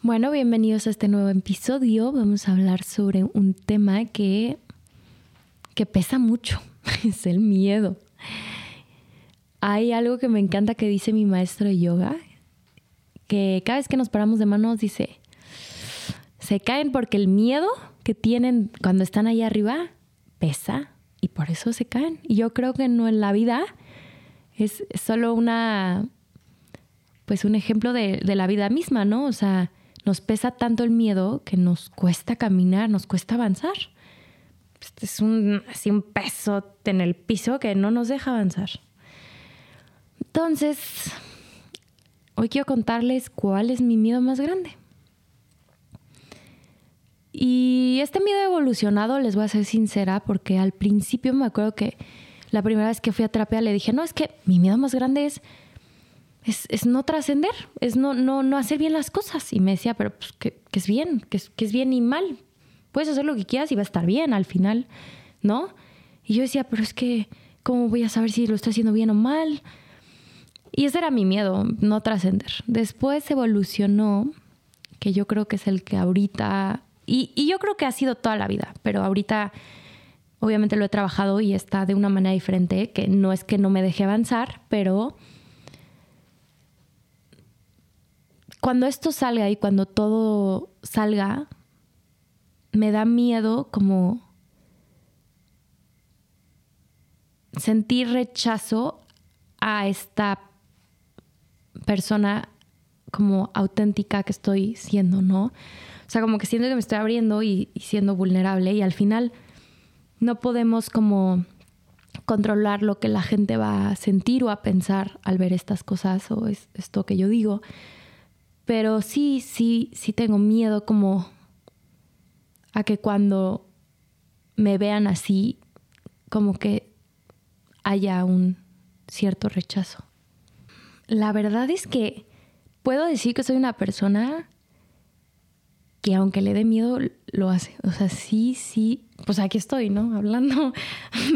Bueno, bienvenidos a este nuevo episodio. Vamos a hablar sobre un tema que, que pesa mucho, es el miedo. Hay algo que me encanta que dice mi maestro de yoga, que cada vez que nos paramos de manos dice, se caen porque el miedo que tienen cuando están ahí arriba pesa y por eso se caen. Y yo creo que no en la vida es solo una, pues un ejemplo de, de la vida misma, ¿no? O sea, nos pesa tanto el miedo que nos cuesta caminar, nos cuesta avanzar. Este es un, así un peso en el piso que no nos deja avanzar. Entonces, hoy quiero contarles cuál es mi miedo más grande. Y este miedo evolucionado, les voy a ser sincera, porque al principio me acuerdo que la primera vez que fui a terapia le dije, no, es que mi miedo más grande es es, no trascender, es no, no, no hacer bien las cosas. Y me decía, pero pues, que, es bien, que es, es bien y mal. Puedes hacer lo que quieras y va a estar bien al final, ¿no? Y yo decía, pero es que, ¿cómo voy a saber si lo estoy haciendo bien o mal? Y ese era mi miedo, no trascender. Después evolucionó, que yo creo que es el que ahorita, y, y, yo creo que ha sido toda la vida, pero ahorita obviamente lo he trabajado y está de una manera diferente, que no es que no me deje avanzar, pero cuando esto salga y cuando todo salga, me da miedo como sentir rechazo a esta persona como auténtica que estoy siendo, ¿no? O sea, como que siento que me estoy abriendo y, siendo vulnerable y al final no podemos como controlar lo que la gente va a sentir o a pensar al ver estas cosas o esto que yo digo. Pero sí, sí, sí tengo miedo como a que cuando me vean así, como que haya un cierto rechazo. La verdad es que puedo decir que soy una persona que aunque le dé miedo, lo hace. O sea, sí, sí, pues aquí estoy, ¿no? Hablando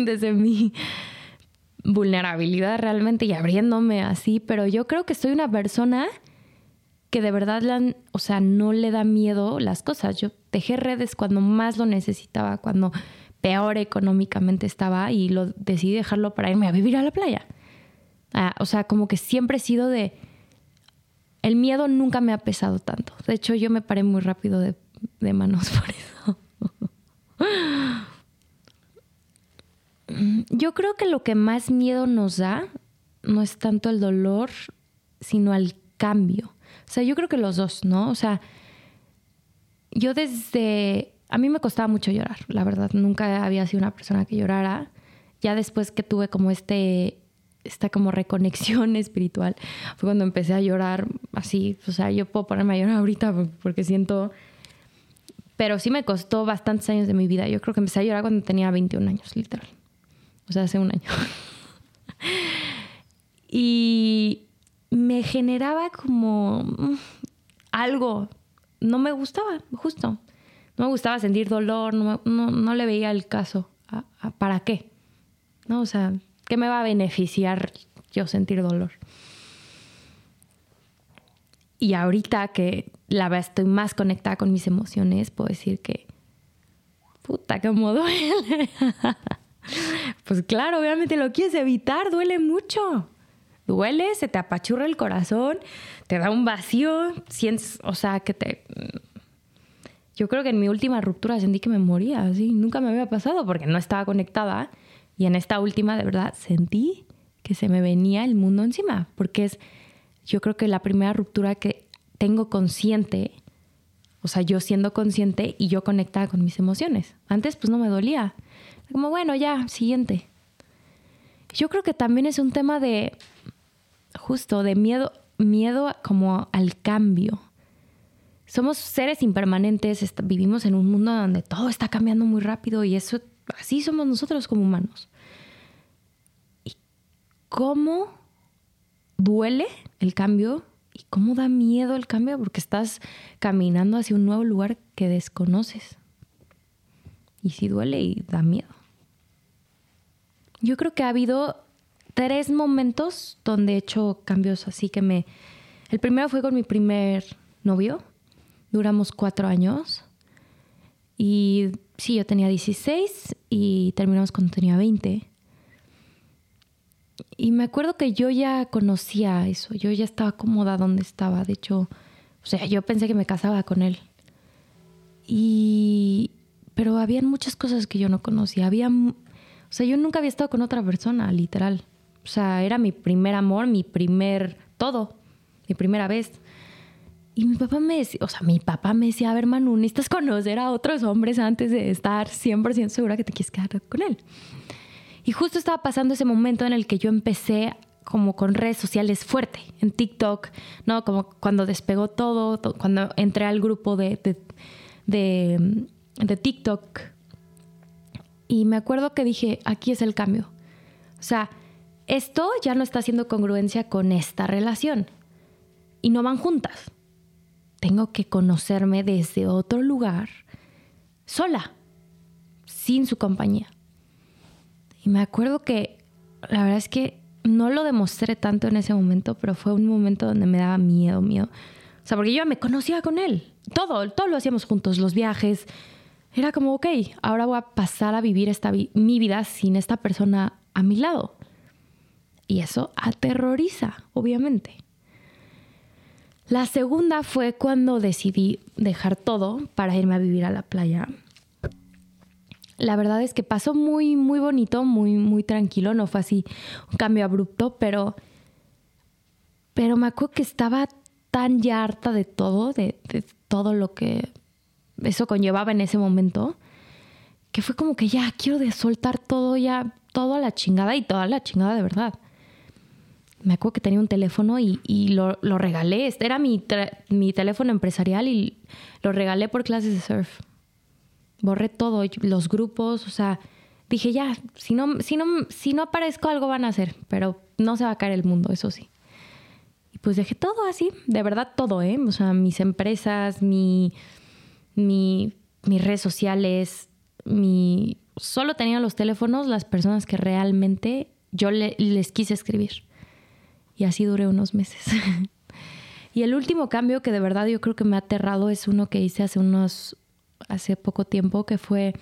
desde mi vulnerabilidad realmente y abriéndome así, pero yo creo que soy una persona que de verdad, o sea, no le da miedo las cosas. Yo dejé redes cuando más lo necesitaba, cuando peor económicamente estaba y lo decidí dejarlo para irme a vivir a la playa. Ah, o sea, como que siempre he sido de... El miedo nunca me ha pesado tanto. De hecho, yo me paré muy rápido de, de manos por eso. yo creo que lo que más miedo nos da no es tanto el dolor, sino el cambio. O sea, yo creo que los dos, ¿no? O sea, yo desde... A mí me costaba mucho llorar, la verdad. Nunca había sido una persona que llorara. Ya después que tuve como este esta como reconexión espiritual fue cuando empecé a llorar así, o sea, yo puedo ponerme a llorar ahorita porque siento pero sí me costó bastantes años de mi vida. Yo creo que empecé a llorar cuando tenía 21 años, literal. O sea, hace un año. y me generaba como mm, algo, no me gustaba, justo. No me gustaba sentir dolor, no, no, le veía el caso. ¿Para qué? ¿No? O sea, ¿qué me va a beneficiar yo sentir dolor? Y ahorita que la verdad estoy más conectada con mis emociones, puedo decir que, puta, cómo duele. pues claro, obviamente lo quieres evitar, duele mucho duele, se te apachurra el corazón, te da un vacío, sientes, o sea, que te... Yo creo que en mi última ruptura sentí que me moría, así, nunca me había pasado porque no estaba conectada y en esta última de verdad sentí que se me venía el mundo encima, porque es, yo creo que la primera ruptura que tengo consciente, o sea, yo siendo consciente y yo conectada con mis emociones. Antes pues no me dolía. Como, bueno, ya, siguiente. Yo creo que también es un tema de justo de miedo, miedo como al cambio. Somos seres impermanentes, vivimos en un mundo donde todo está cambiando muy rápido y eso así somos nosotros como humanos. ¿Y cómo duele el cambio? ¿Y cómo da miedo el cambio? Porque estás caminando hacia un nuevo lugar que desconoces. Y sí duele y da miedo. Yo creo que ha habido tres momentos donde he hecho cambios así que me... El primero fue con mi primer novio, Duramos cuatro años. Y sí, yo tenía 16 y terminamos cuando tenía 20. Y me acuerdo que yo ya conocía eso, yo ya estaba cómoda donde estaba. De hecho, o sea, yo pensé que me casaba con él. Y. Pero habían muchas cosas que yo no conocía. Había. O sea, yo nunca había estado con otra persona, literal. O sea, era mi primer amor, mi primer todo, mi primera vez. Y mi papá me decía, o sea, mi papá me decía, a ver, Manu, necesitas conocer a otros hombres antes de estar 100% segura que te quieres quedar con él. Y justo estaba pasando ese momento en el que yo empecé como con redes sociales fuerte, en TikTok, ¿no? Como cuando despegó todo, cuando entré al grupo de, de, de, TikTok. Y me acuerdo que dije, aquí es el cambio. O sea, esto ya no está haciendo congruencia con esta relación. Y no van juntas tengo que conocerme desde otro lugar, sola, sin su compañía. Y me acuerdo que la verdad es que no lo demostré tanto en ese momento, pero fue un momento donde me daba miedo, miedo. O sea, porque yo ya me conocía con él. Todo, todo lo hacíamos juntos, los viajes. Era como, ok, ahora voy a pasar a vivir esta mi vida sin esta persona a mi lado. Y eso aterroriza, obviamente. La segunda fue cuando decidí dejar todo para irme a vivir a la playa. La verdad es que pasó muy, muy bonito, muy, muy tranquilo. No fue así un cambio abrupto, pero, pero me acuerdo que estaba tan ya harta de todo, de, de todo lo que eso conllevaba en ese momento, que fue como que ya quiero soltar todo, ya todo a la chingada y toda la chingada de verdad me acuerdo que tenía un teléfono y, lo, regalé. Este era mi, mi teléfono empresarial y lo regalé por clases de surf. Borré todo, los grupos, o sea, dije ya, si no, si no, si no aparezco algo van a hacer, pero no se va a caer el mundo, eso sí. Y pues dejé todo así, de verdad todo, ¿eh? O sea, mis empresas, mi, mi, mis redes sociales, mi... Solo tenía los teléfonos las personas que realmente yo les quise escribir. Y así duré unos meses. y el último cambio que de verdad yo creo que me ha aterrado es uno que hice hace unos, hace poco tiempo, que fue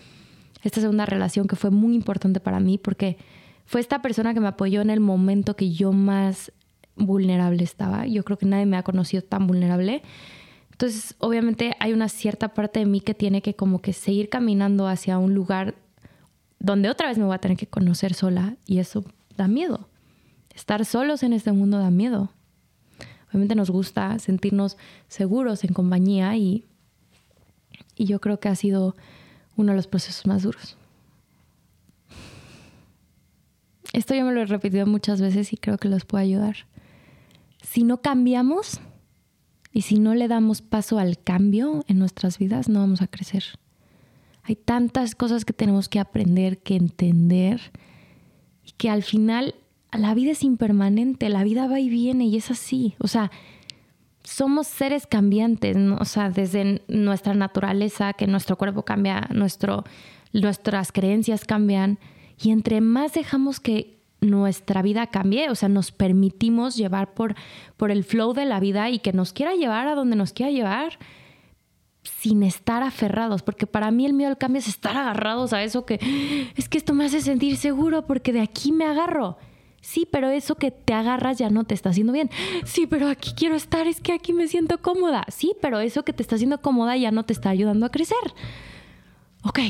esta segunda relación que fue muy importante para mí porque fue esta persona que me apoyó en el momento que yo más vulnerable estaba. Yo creo que nadie me ha conocido tan vulnerable. Entonces, obviamente hay una cierta parte de mí que tiene que como que seguir caminando hacia un lugar donde otra vez me voy a tener que conocer sola y eso da miedo. Estar solos en este mundo da miedo. Obviamente nos gusta sentirnos seguros en compañía y, y yo creo que ha sido uno de los procesos más duros. Esto yo me lo he repetido muchas veces y creo que los puede ayudar. Si no cambiamos y si no le damos paso al cambio en nuestras vidas, no vamos a crecer. Hay tantas cosas que tenemos que aprender, que entender y que al final la vida es impermanente, la vida va y viene y es así. O sea, somos seres cambiantes, o sea, desde nuestra naturaleza, que nuestro cuerpo cambia, nuestras creencias cambian, y entre más dejamos que nuestra vida cambie, o sea, nos permitimos llevar por, por el flow de la vida y que nos quiera llevar a donde nos quiera llevar sin estar aferrados, porque para mí el miedo al cambio es estar agarrados a eso que es que esto me hace sentir seguro porque de aquí me agarro. Sí, pero eso que te agarras ya no te está haciendo bien. Sí, pero aquí quiero estar, es que aquí me siento cómoda. Sí, pero eso que te está haciendo cómoda ya no te está ayudando a crecer. Ok,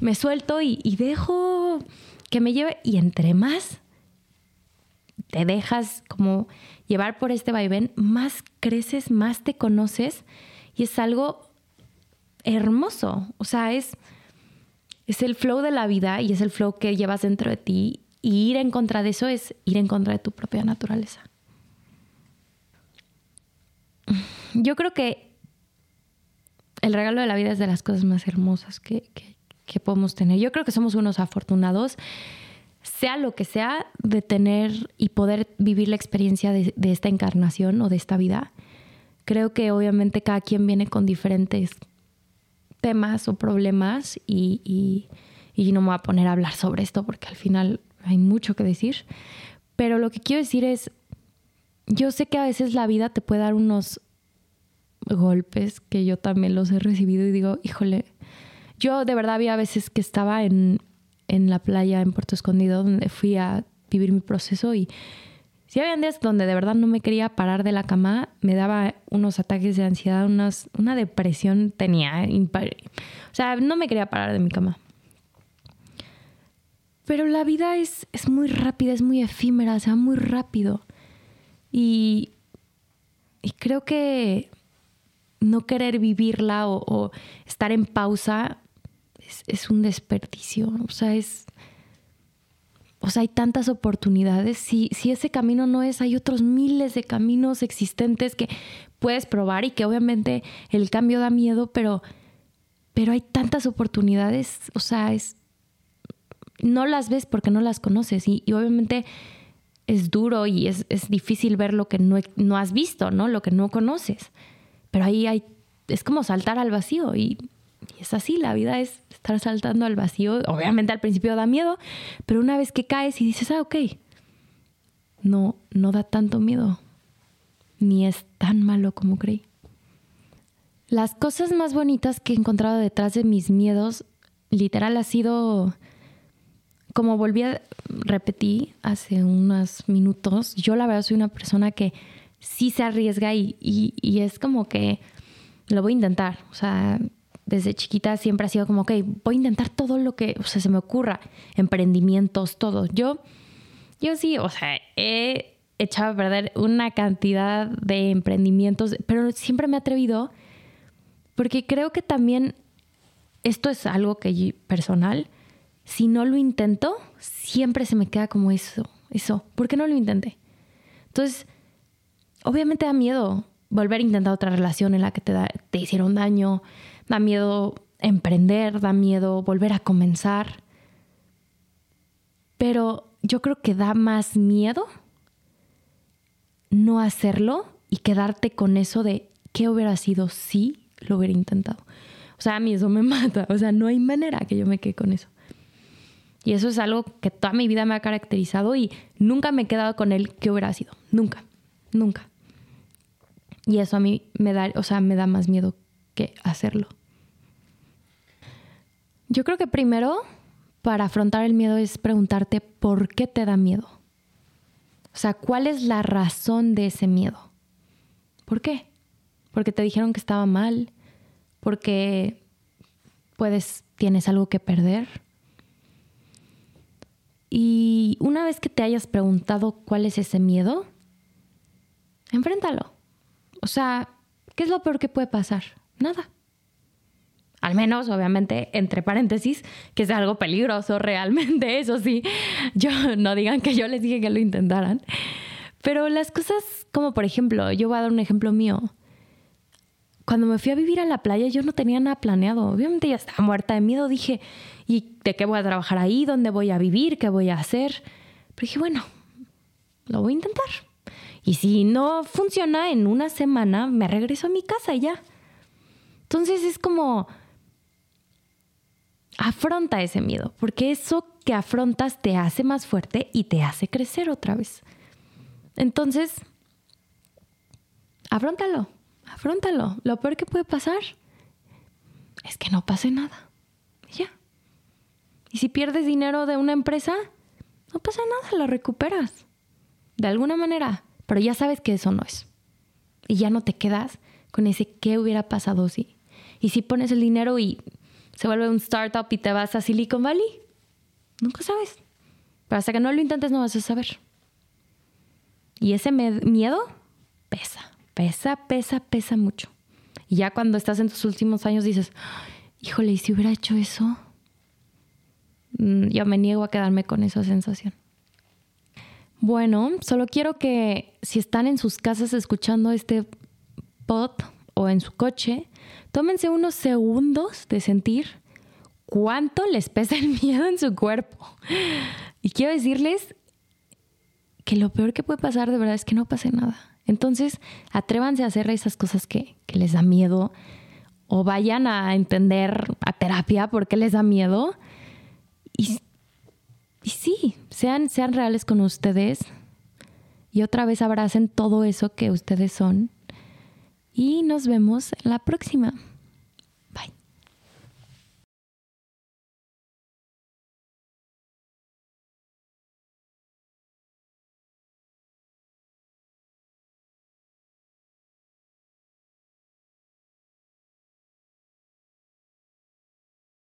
me suelto y, dejo que me lleve. Y entre más te dejas como llevar por este vaivén, más creces, más te conoces y es algo hermoso. O sea, es, es el flow de la vida y es el flow que llevas dentro de ti y ir en contra de eso es ir en contra de tu propia naturaleza. Yo creo que el regalo de la vida es de las cosas más hermosas que, podemos tener. Yo creo que somos unos afortunados, sea lo que sea, de tener y poder vivir la experiencia de, esta encarnación o de esta vida. Creo que obviamente cada quien viene con diferentes temas o problemas y, y no me voy a poner a hablar sobre esto porque al final hay mucho que decir, pero lo que quiero decir es, yo sé que a veces la vida te puede dar unos golpes que yo también los he recibido y digo, híjole, yo de verdad había veces que estaba en, en la playa en Puerto Escondido donde fui a vivir mi proceso y si había días donde de verdad no me quería parar de la cama, me daba unos ataques de ansiedad, unas, una depresión tenía. O sea, no me quería parar de mi cama. Pero la vida es, es muy rápida, es muy efímera, se va muy rápido. Y, y creo que no querer vivirla o, estar en pausa es, es, un desperdicio. O sea, es, o sea, hay tantas oportunidades. Si, si ese camino no es, hay otros miles de caminos existentes que puedes probar y que obviamente el cambio da miedo, pero, pero hay tantas oportunidades. O sea, es, no las ves porque no las conoces y, obviamente es duro y es, es, difícil ver lo que no, no has visto, ¿no? Lo que no conoces. Pero ahí hay, es como saltar al vacío y y es así, la vida es estar saltando al vacío. Obviamente al principio da miedo, pero una vez que caes y dices, ah, ok, no, no da tanto miedo, ni es tan malo como creí. Las cosas más bonitas que he encontrado detrás de mis miedos, literal, ha sido, como volví a repetir hace unos minutos, yo la verdad soy una persona que sí se arriesga y, y es como que lo voy a intentar. O sea, desde chiquita siempre ha sido como, ok, voy a intentar todo lo que o se me ocurra, emprendimientos, todo. Yo, yo sí, o sea, he echado a perder una cantidad de emprendimientos, pero siempre me he atrevido porque creo que también esto es algo que personal, si no lo intento, siempre se me queda como eso, eso, ¿por qué no lo intenté? Entonces, obviamente da miedo volver a intentar otra relación en la que te, hicieron daño, da miedo emprender, da miedo volver a comenzar. Pero yo creo que da más miedo no hacerlo y quedarte con eso de qué hubiera sido si lo hubiera intentado. O sea, a mí eso me mata. O sea, no hay manera que yo me quede con eso. Y eso es algo que toda mi vida me ha caracterizado y nunca me he quedado con él qué hubiera sido. Nunca, nunca. Y eso a mí me da, o sea, me da más miedo que hacerlo. Yo creo que primero, para afrontar el miedo, es preguntarte por qué te da miedo. O sea, ¿cuál es la razón de ese miedo? ¿Por qué? Porque te dijeron que estaba mal, porque puedes, tienes algo que perder. Y una vez que te hayas preguntado cuál es ese miedo, enfréntalo. O sea, ¿qué es lo peor que puede pasar? Nada. Al menos, obviamente, entre paréntesis, que es algo peligroso realmente, eso sí. Yo no digan que yo les dije que lo intentaran. Pero las cosas, como por ejemplo, yo voy a dar un ejemplo mío. Cuando me fui a vivir a la playa, yo no tenía nada planeado. Obviamente ya estaba muerta de miedo. Dije, ¿y de qué voy a trabajar ahí? ¿Dónde voy a vivir? ¿Qué voy a hacer? Pero dije, bueno, lo voy a intentar. Y si no funciona en una semana, me regreso a mi casa y ya. Entonces es como, afronta ese miedo, porque eso que afrontas te hace más fuerte y te hace crecer otra vez. Entonces, afrontalo, afrontalo. Lo peor que puede pasar es que no pase nada. Ya. Y si pierdes dinero de una empresa, no pasa nada, lo recuperas. De alguna manera. Pero ya sabes que eso no es. Y ya no te quedas con ese qué hubiera pasado si. Y si pones el dinero y se vuelve un startup y te vas a Silicon Valley. Nunca sabes. Pero hasta que no lo intentes no vas a saber. Y ese miedo pesa, pesa, pesa, pesa mucho. Y ya cuando estás en tus últimos años dices, híjole, ¿y si hubiera hecho eso? Mm, yo me niego a quedarme con esa sensación. Bueno, solo quiero que si están en sus casas escuchando este pod o en su coche, tómense unos segundos de sentir cuánto les pesa el miedo en su cuerpo. Y quiero decirles que lo peor que puede pasar de verdad es que no pase nada. Entonces, atrévanse a hacer esas cosas que, les da miedo o vayan a entender a terapia por qué les da miedo. Y, sí, sean, sean reales con ustedes y otra vez abracen todo eso que ustedes son y nos vemos la próxima.